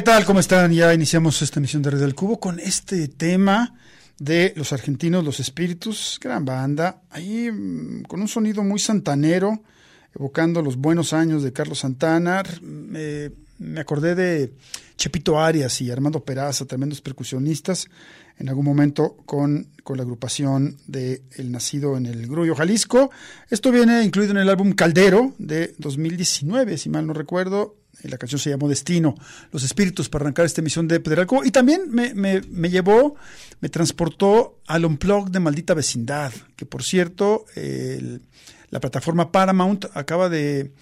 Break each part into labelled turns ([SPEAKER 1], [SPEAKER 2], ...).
[SPEAKER 1] ¿Qué tal? ¿Cómo están? Ya iniciamos esta emisión de Red del Cubo con este tema de los argentinos, los espíritus, gran banda, ahí mm, con un sonido muy santanero, evocando los buenos años de Carlos Santana. Me, acordé de Chepito Arias y Armando Peraza, tremendos percusionistas, en algún momento con, con la agrupación de El Nacido en el Grullo, Jalisco. Esto viene incluido en el álbum Caldero de 2019, si mal no recuerdo. La canción se llamó Destino, Los Espíritus, para arrancar esta emisión de Pedralco. Y también me, me, me llevó, me transportó al Unplug de Maldita Vecindad, que por cierto, el, la plataforma Paramount acaba de,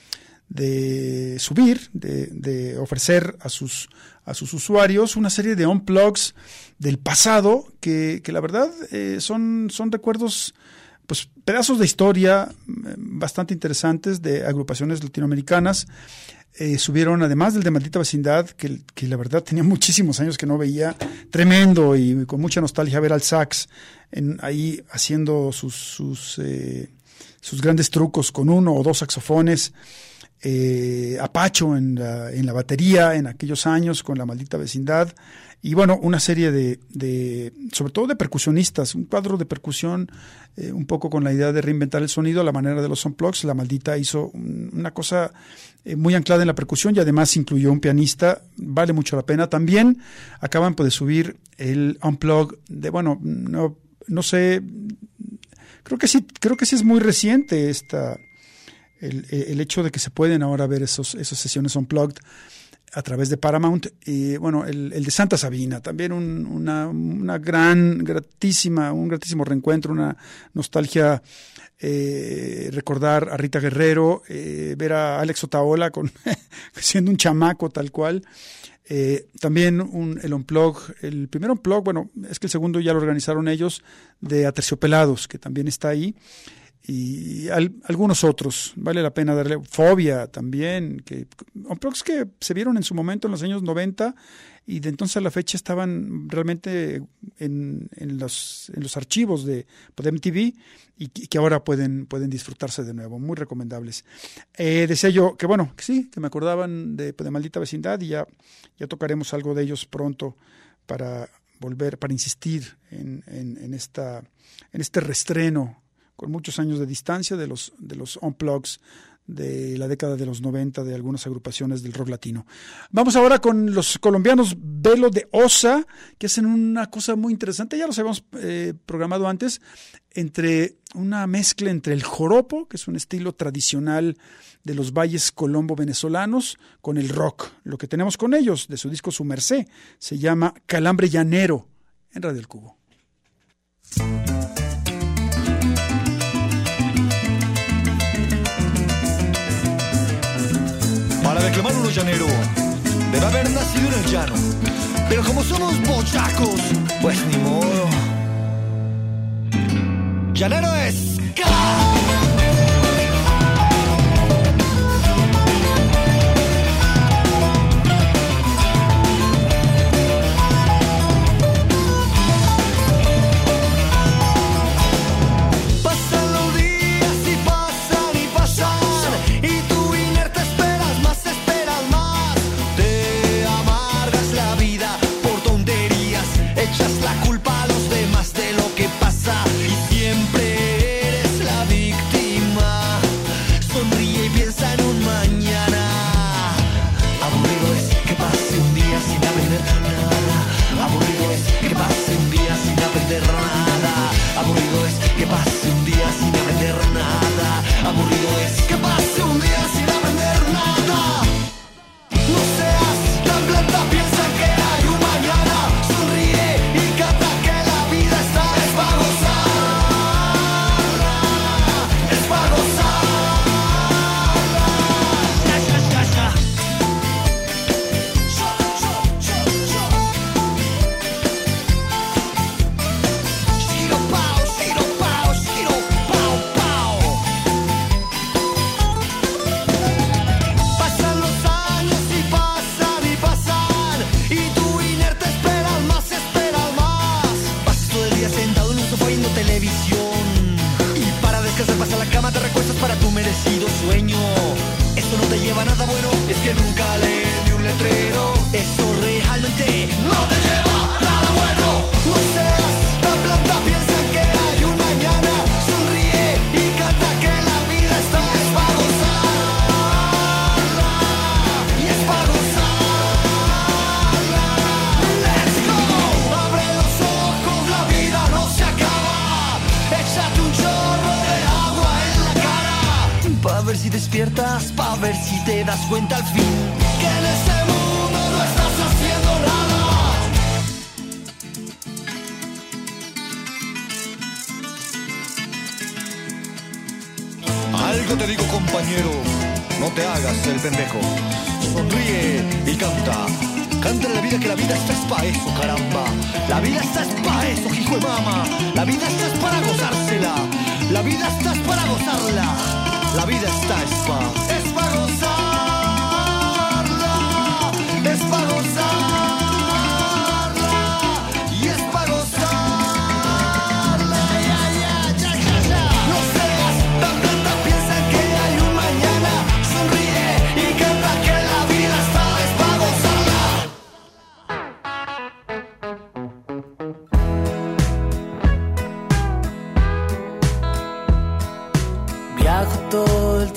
[SPEAKER 1] de subir, de, de, ofrecer a sus, a sus usuarios una serie de unplugs del pasado que, que la verdad eh, son, son recuerdos, pues pedazos de historia eh, bastante interesantes de agrupaciones latinoamericanas. Eh, subieron, además del de Maldita Vecindad, que, que, la verdad tenía muchísimos años que no veía, tremendo y con mucha nostalgia ver al sax en, ahí haciendo sus, sus, eh, sus grandes trucos con uno o dos saxofones eh, Apacho en la, en la, batería en aquellos años con la maldita vecindad y bueno, una serie de, de sobre todo de percusionistas, un cuadro de percusión eh, un poco con la idea de reinventar el sonido a la manera de los unplugs, la maldita hizo una cosa eh, muy anclada en la percusión y además incluyó un pianista, vale mucho la pena. También acaban de subir el unplug de, bueno, no, no sé, creo que sí, creo que sí es muy reciente esta el, el, hecho de que se pueden ahora ver esos, esas sesiones unplugged a través de Paramount. Y bueno, el, el de Santa Sabina, también un, una, una, gran, gratísima, un gratísimo reencuentro, una nostalgia. Eh, recordar a Rita Guerrero, eh, ver a Alex Otaola con, siendo un chamaco tal cual. Eh, también un, el unplug, el primer unplug, bueno, es que el segundo ya lo organizaron ellos, de Aterciopelados, que también está ahí y al, algunos otros. Vale la pena darle Fobia también, que que se vieron en su momento en los años 90 y de entonces a la fecha estaban realmente en, en, los, en los archivos de Podem TV y que ahora pueden, pueden disfrutarse de nuevo. Muy recomendables. Eh, decía yo que bueno, que sí, que me acordaban de, de Maldita Vecindad y ya, ya tocaremos algo de ellos pronto para volver, para insistir en, en, en esta, en este restreno con muchos años de distancia de los, de los unplugs de la década de los 90 de algunas agrupaciones del rock latino. Vamos ahora con los colombianos Velo de Osa, que hacen una cosa muy interesante, ya los habíamos eh, programado antes, entre una mezcla entre el joropo, que es un estilo tradicional de los valles colombo venezolanos, con el rock. Lo que tenemos con ellos, de su disco Su Merced, se llama Calambre Llanero, en Radio El Cubo.
[SPEAKER 2] Para declamar uno llanero, debe haber nacido en el llano. Pero como somos bochacos, pues ni modo. Llanero es.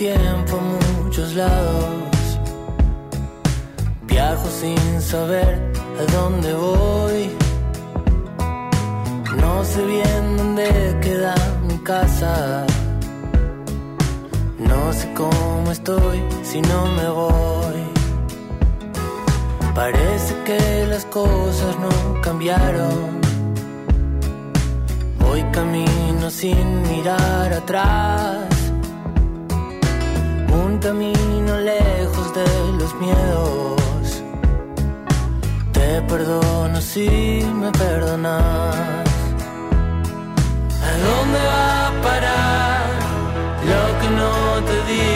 [SPEAKER 3] Tiempo a muchos lados. Viajo sin saber a dónde voy. No sé bien dónde queda mi casa. No sé cómo estoy si no me voy. Parece que las cosas no cambiaron. Voy camino sin mirar atrás. Camino lejos de los miedos. Te perdono si me perdonas. ¿A dónde va a parar lo que no te di?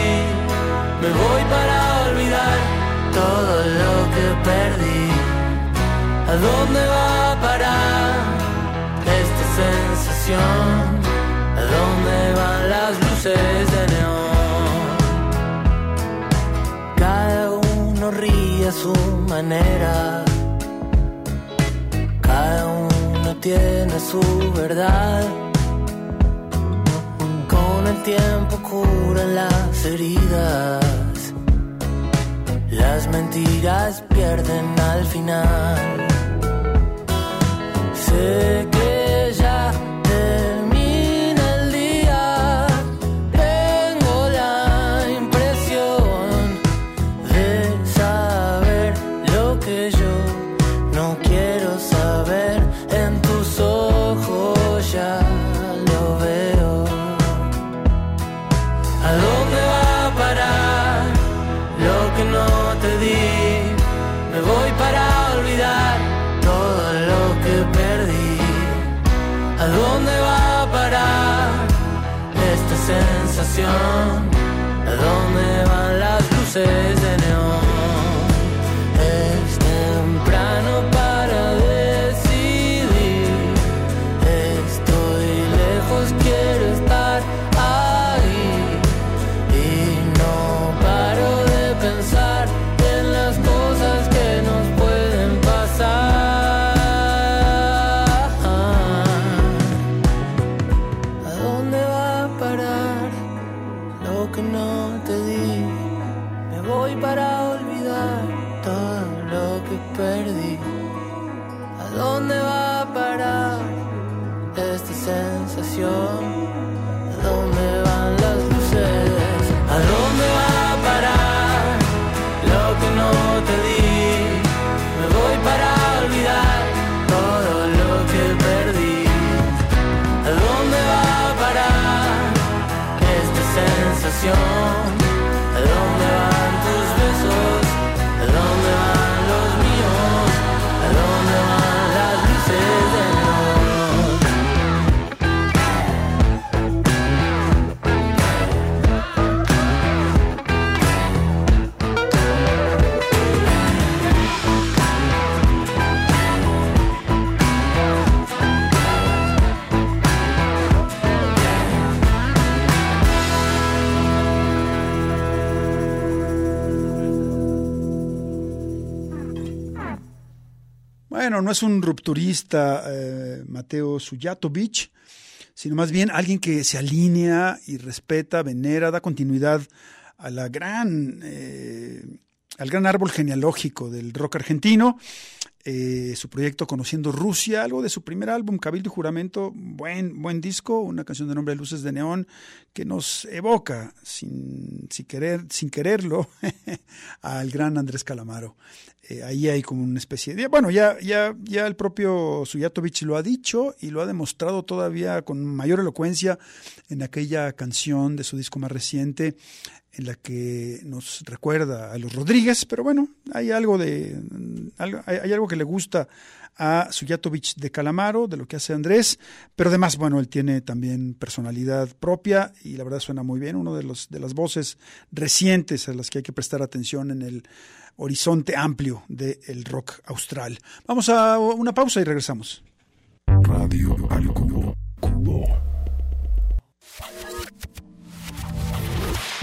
[SPEAKER 3] Me voy para olvidar todo lo que perdí. ¿A dónde va a parar esta sensación? ¿A dónde van las luces de su manera. Cada uno tiene su verdad. Con el tiempo curan las heridas. Las mentiras pierden al final. Sé que las no
[SPEAKER 1] es un rupturista, eh, Mateo Sujatovic, sino más bien alguien que se alinea y respeta, venera, da continuidad a la gran eh, al gran árbol genealógico del rock argentino. Eh, su proyecto Conociendo Rusia, algo de su primer álbum, Cabildo y Juramento, buen, buen disco, una canción de nombre Luces de Neón, que nos evoca, sin, sin, querer, sin quererlo, al gran Andrés Calamaro. Eh, ahí hay como una especie de... Bueno, ya, ya, ya el propio Suyatovic lo ha dicho y lo ha demostrado todavía con mayor elocuencia en aquella canción de su disco más reciente, en la que nos recuerda a los Rodríguez, pero bueno, hay algo de hay algo que le gusta a Suyatovic de Calamaro, de lo que hace Andrés, pero además, bueno, él tiene también personalidad propia y la verdad suena muy bien, uno de los de las voces recientes a las que hay que prestar atención en el horizonte amplio del rock austral. Vamos a una pausa y regresamos.
[SPEAKER 4] Radio al cubo, cubo.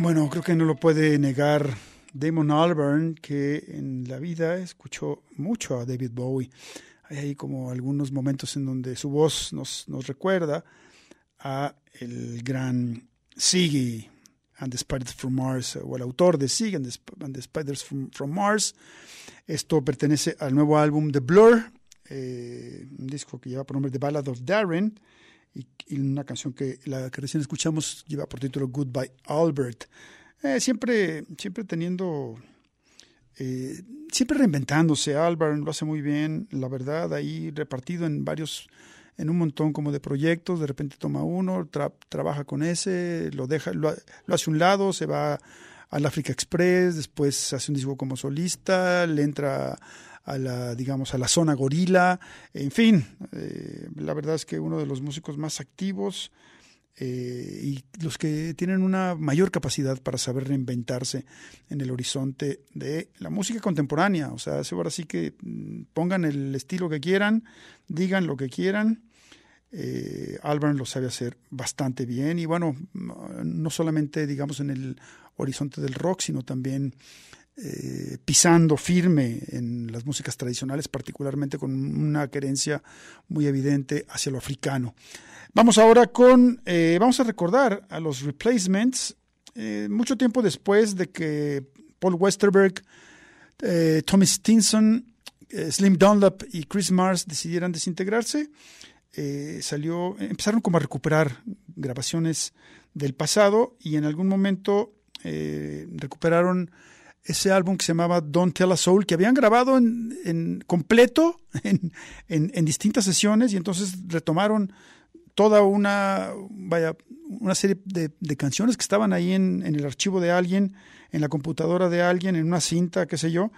[SPEAKER 1] Bueno, creo que no lo puede negar Damon Albarn, que en la vida escuchó mucho a David Bowie. Hay ahí como algunos momentos en donde su voz nos, recuerda a el gran Ziggy and the Spiders from Mars, o el autor de Ziggy and the, and the Spiders from, from, Mars. Esto pertenece al nuevo álbum de Blur, eh, un disco que lleva por nombre The Ballad of Darren, y, una canción que la que recién escuchamos lleva por título Goodbye Albert. Eh, siempre, siempre teniendo, eh, siempre reinventándose. Albert lo hace muy bien, la verdad, ahí repartido en varios, en un montón como de proyectos. De repente toma uno, tra trabaja con ese, lo deja, lo, lo hace un lado, se va al Africa Express, después hace un disco como solista, le entra a la, digamos, a la zona gorila, en fin, eh, la verdad es que uno de los músicos más activos eh, y los que tienen una mayor capacidad para saber reinventarse en el horizonte de la música contemporánea, o sea, ahora sí que mm, pongan el estilo que quieran, digan lo que quieran, eh, Albarn lo sabe hacer bastante bien. Y bueno, no solamente digamos en el horizonte del rock, sino también eh, pisando firme en las músicas tradicionales, particularmente con una querencia muy evidente hacia lo africano. Vamos ahora con, eh, vamos a recordar a los replacements, eh, mucho tiempo después de que Paul Westerberg, Tommy Stinson, Slim Dunlap y Chris Mars decidieran desintegrarse, salió, empezaron como a recuperar grabaciones del pasado y en algún momento recuperaron ese álbum que se llamaba Don't Tell a Soul, que habían grabado en, en completo en, en, distintas sesiones y entonces retomaron toda una, vaya, una serie de, de canciones que estaban ahí en, en, el archivo de alguien, en la computadora de alguien, en una cinta, qué sé yo,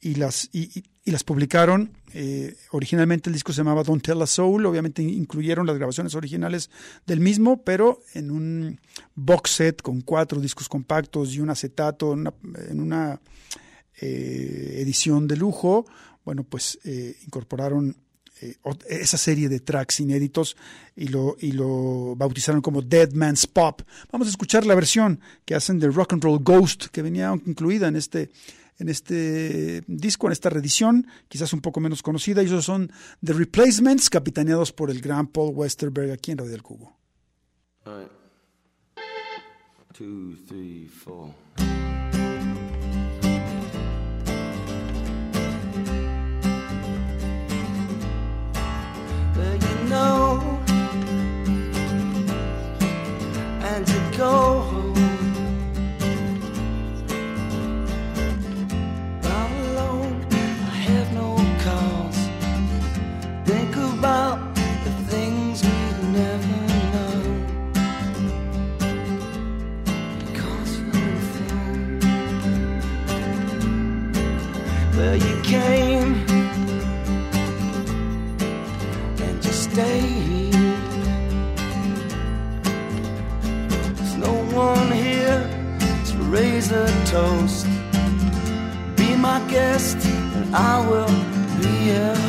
[SPEAKER 1] y las, y, y, las publicaron. Eh, originalmente el disco se llamaba Don't Tell a Soul, obviamente incluyeron las grabaciones originales del mismo, pero en un box set con cuatro discos compactos y un acetato en una, en una eh, edición de lujo, bueno, pues eh, incorporaron eh, esa serie de tracks inéditos y lo, y lo bautizaron como Dead Man's Pop. Vamos a escuchar la versión que hacen de Rock and Roll Ghost, que venía incluida en este, en este disco, en esta reedición, quizás un poco menos conocida, y esos son The Replacements, capitaneados por el gran Paul Westerberg aquí en Radio del Cubo.
[SPEAKER 5] All. Two, three, four.
[SPEAKER 6] Go home. A toast. Be my guest, and I will be a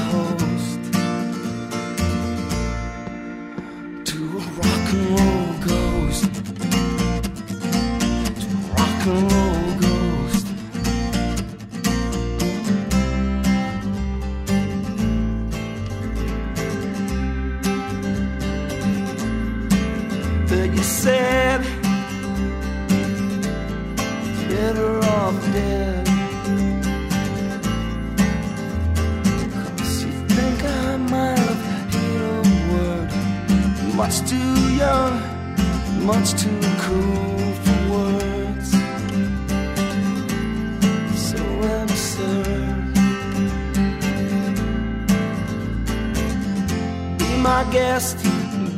[SPEAKER 6] Much too young, much too cool for words. So absurd. Be my guest,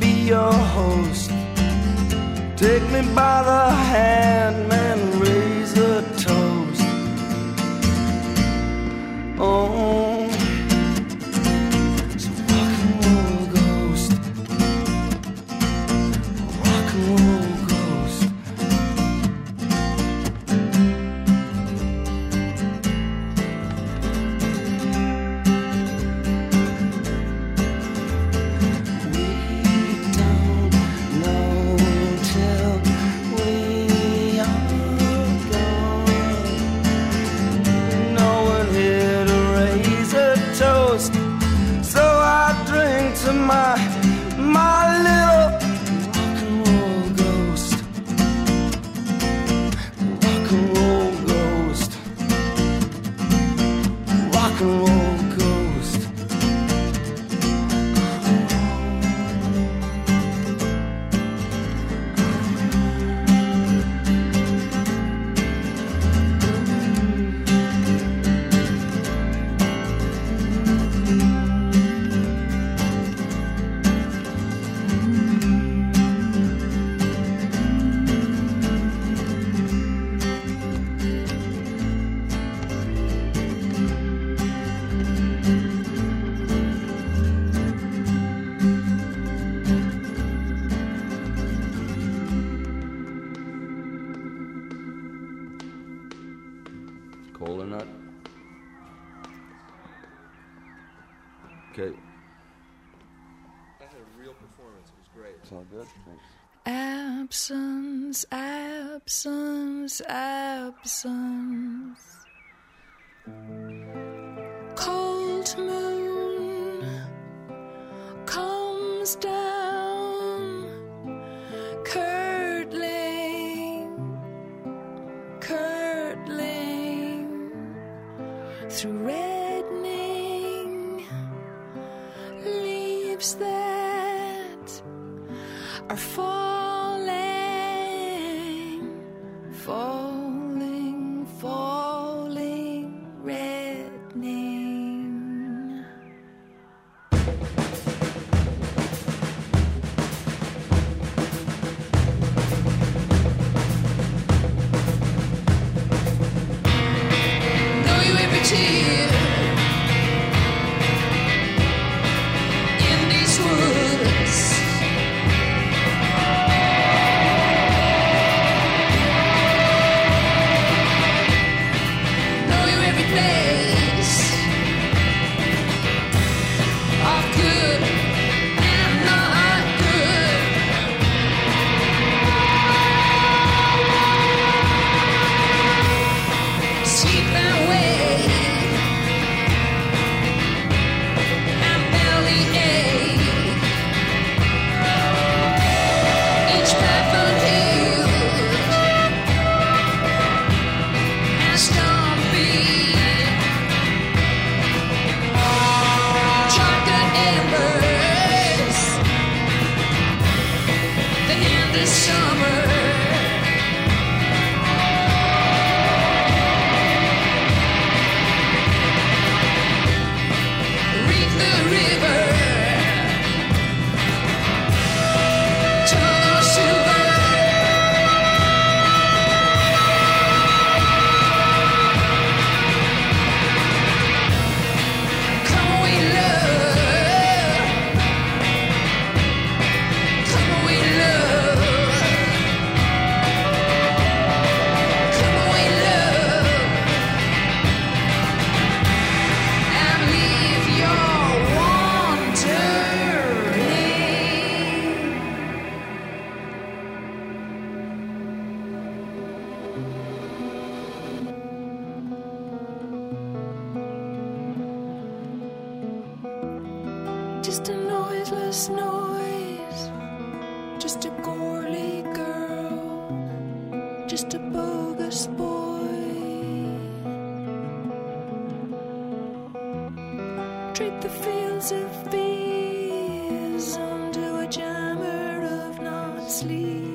[SPEAKER 6] be your host. Take me by the hand, man, raise a toast. Oh,
[SPEAKER 7] Absence, absence, absence. sleep.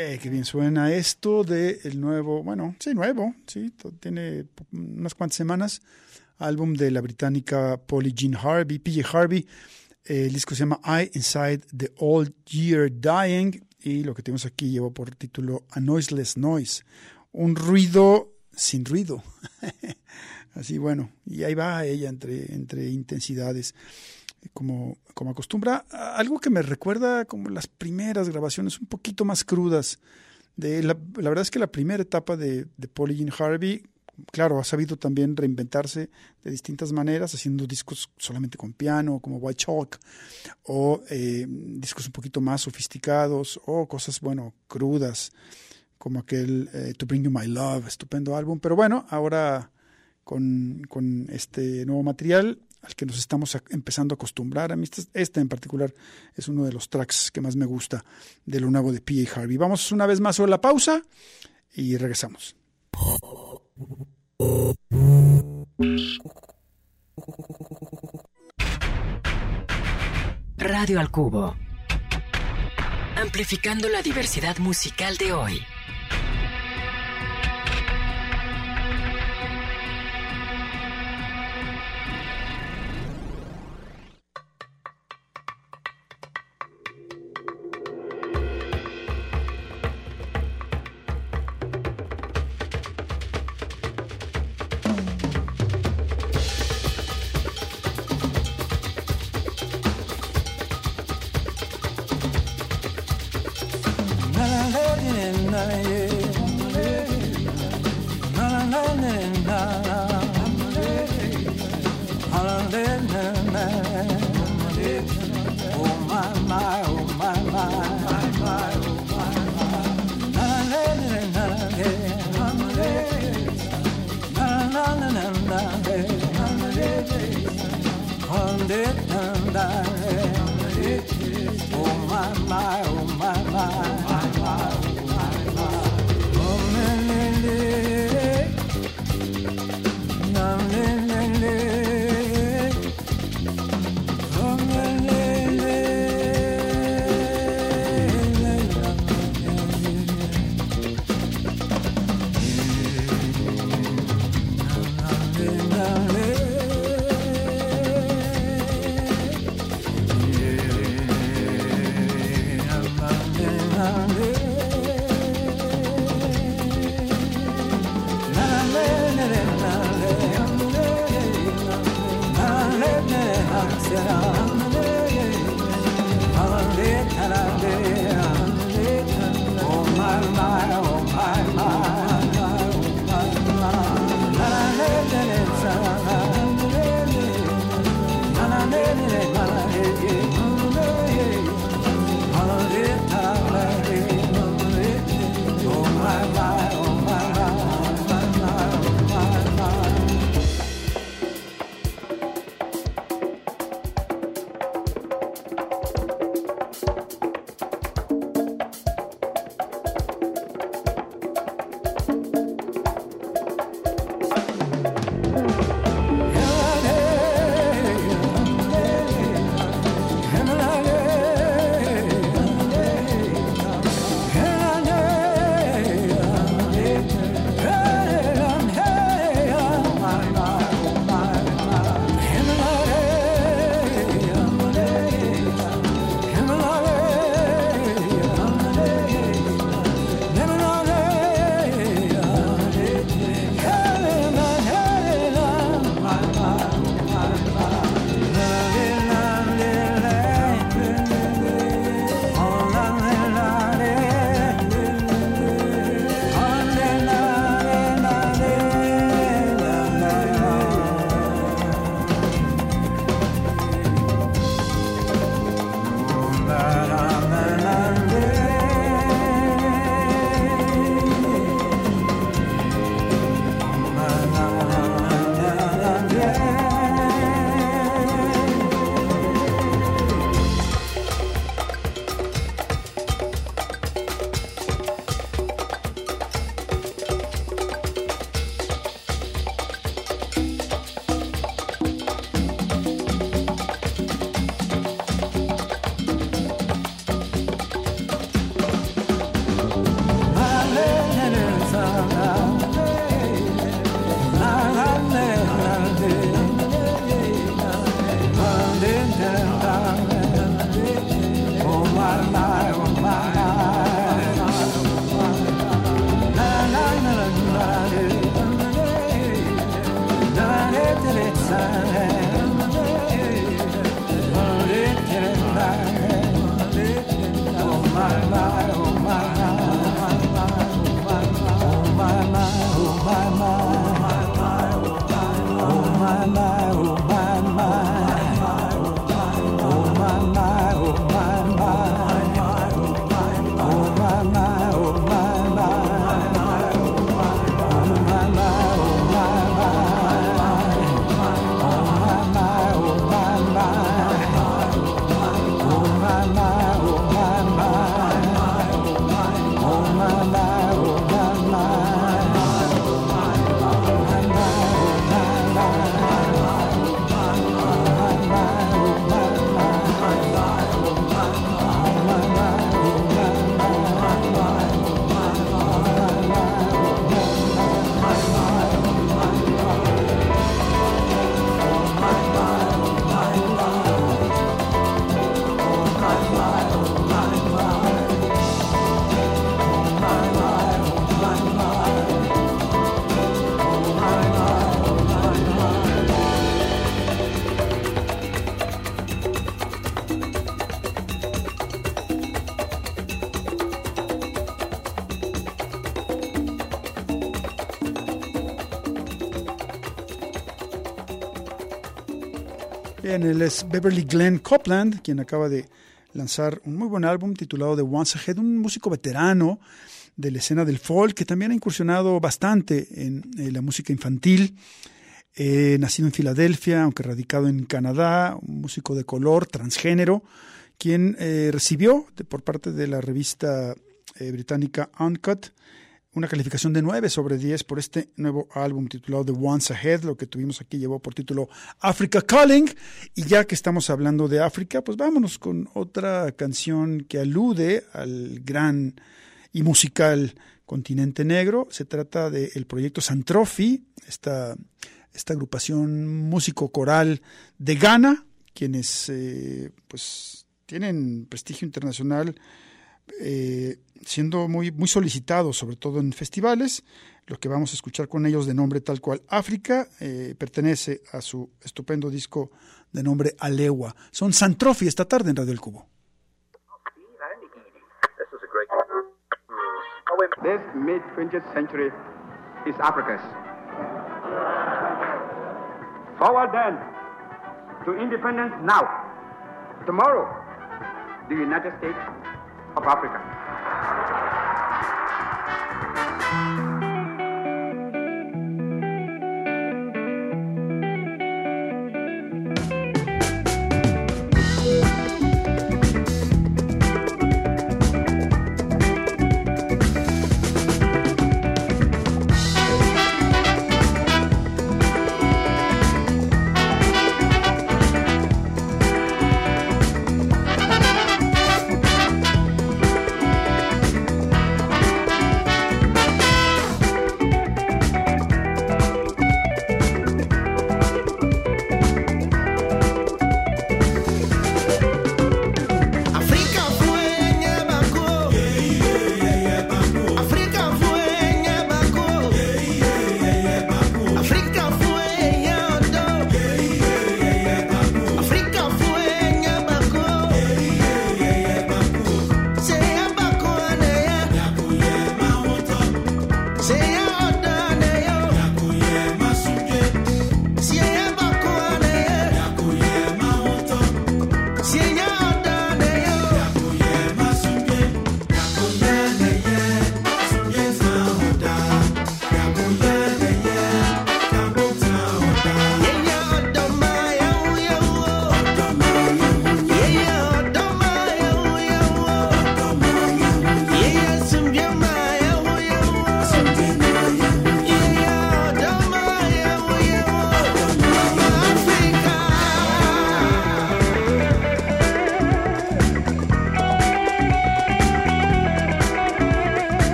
[SPEAKER 1] Eh, qué bien suena esto de el nuevo, bueno, sí, nuevo, sí, tiene unas cuantas semanas, álbum de la británica Polly Jean Harvey, PJ Harvey. Eh, el disco se llama I Inside the Old Year Dying y lo que tenemos aquí lleva por título A Noiseless Noise, un ruido sin ruido. Así bueno, y ahí va ella entre, entre intensidades, como, como acostumbra. Algo que me recuerda como las primeras grabaciones un poquito más crudas. De la, verdad es que la primera etapa de, de Polly Jean Harvey, claro, ha sabido también reinventarse de distintas maneras, haciendo discos solamente con piano, como White Chalk, o eh, discos un poquito más sofisticados, o cosas, bueno, crudas, como aquel eh, To Bring You My Love, estupendo álbum. Pero bueno, ahora con, con este nuevo material al que nos estamos empezando a acostumbrar. A mí este, este en particular es uno de los tracks que más me gusta de lo nuevo de P.A. Harvey. Vamos una vez más a la pausa y regresamos.
[SPEAKER 8] Radio al Cubo. Amplificando la diversidad musical de hoy.
[SPEAKER 1] Yeah. Él es Beverly Glenn Copeland, quien acaba de lanzar un muy buen álbum titulado The Once Ahead, un músico veterano de la escena del folk que también ha incursionado bastante en, en la música infantil. Eh, nacido en Filadelfia, aunque radicado en Canadá, un músico de color, transgénero, quien eh, recibió por parte de la revista eh, británica Uncut una calificación de 9 sobre 10 por este nuevo álbum titulado The Once Ahead. Lo que tuvimos aquí llevó por título Africa Calling. Y ya que estamos hablando de África, pues vámonos con otra canción que alude al gran y musical continente negro. Se trata del proyecto Santrofi, esta, esta agrupación músico-coral de Ghana, quienes eh, pues tienen prestigio internacional eh, siendo muy, muy solicitados, sobre todo en festivales. Lo que vamos a escuchar con ellos de nombre tal cual África eh, pertenece a su estupendo disco de nombre Alewa. Son Santrofi esta tarde en Radio El Cubo.
[SPEAKER 9] This mid 20th century is Africa's. Forward then to independence now. Tomorrow, the United States of Africa.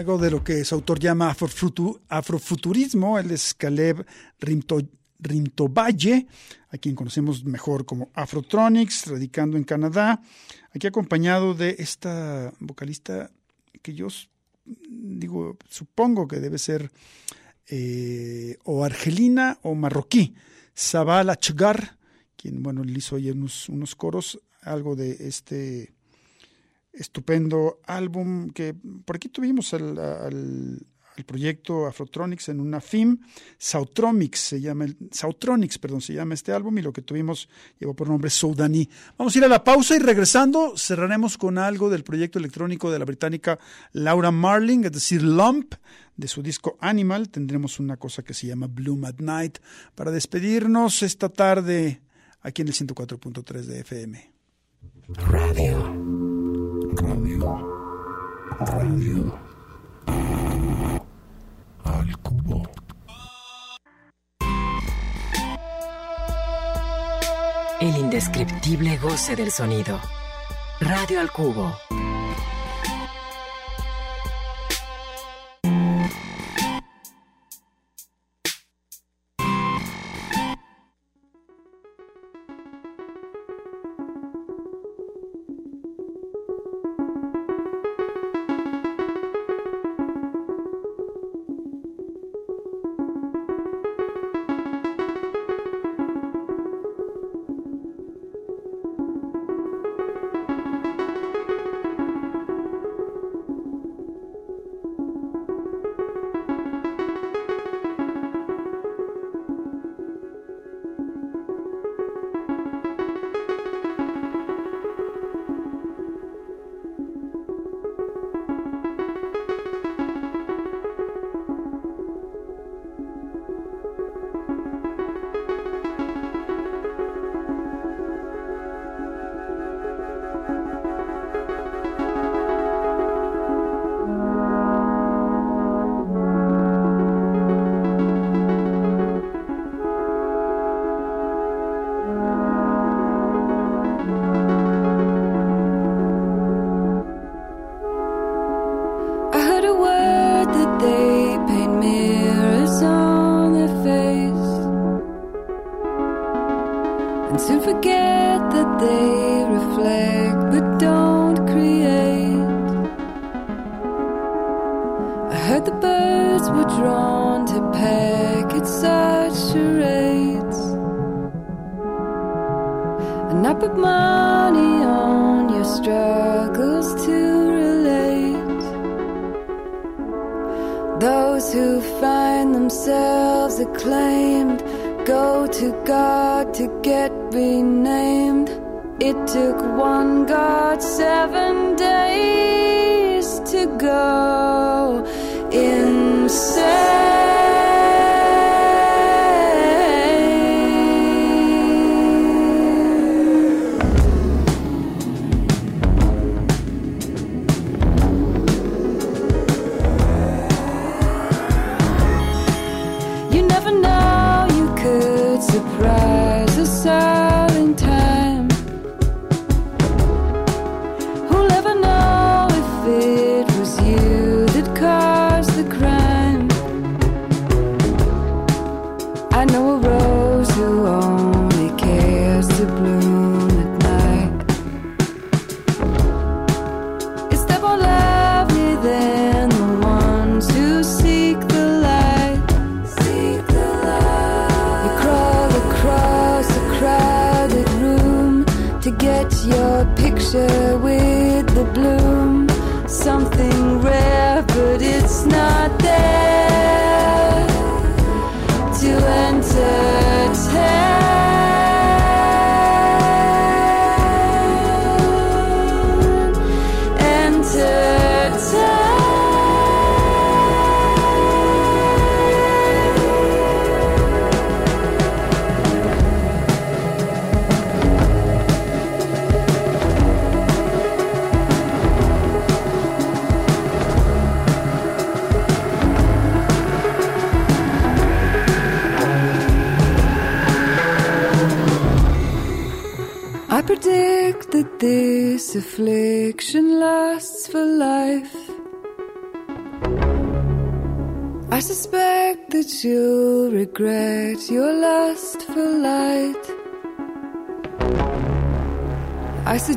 [SPEAKER 1] Algo de lo que su autor llama afrofutu- afrofuturismo. Él es Caleb Rimto, Rimtovalle, a quien conocemos mejor como Afrotronics, radicando en Canadá. Aquí acompañado de esta vocalista que yo digo, supongo que debe ser eh, o argelina o marroquí, Sabal Achgar, quien, bueno, le hizo ahí unos, unos coros, algo de este estupendo álbum que por aquí tuvimos al, proyecto Afrotronics en una FIM, Sautronics se llama, el- Sautronics, perdón, se llama este álbum y lo que tuvimos llevó por nombre Soudaní. Vamos a ir a la pausa y regresando cerraremos con algo del proyecto electrónico de la británica Laura Marling, es decir, Lump, de su disco Animal. Tendremos una cosa que se llama Bloom at Night para despedirnos esta tarde aquí en el 104.3 de FM.
[SPEAKER 4] Radio radio, radio ah, al cubo.
[SPEAKER 7] El indescriptible goce del sonido. Radio al cubo.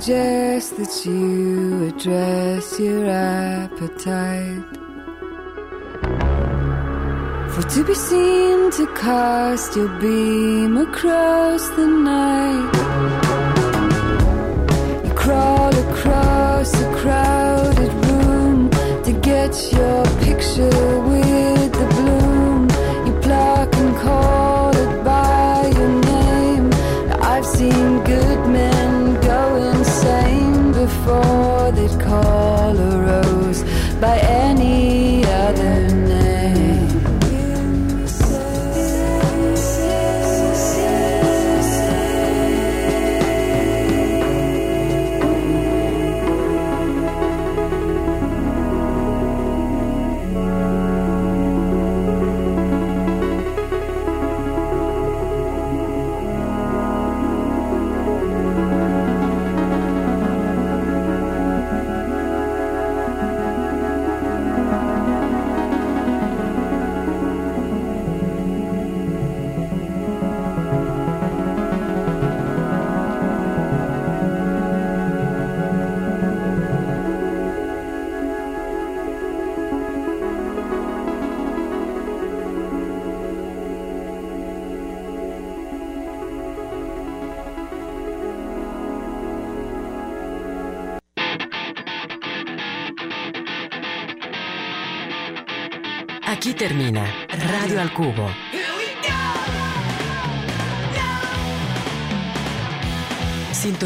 [SPEAKER 10] suggest that you address your appetite. For to be seen to cast your beam across the night. You crawl across a crowded room to get your picture with.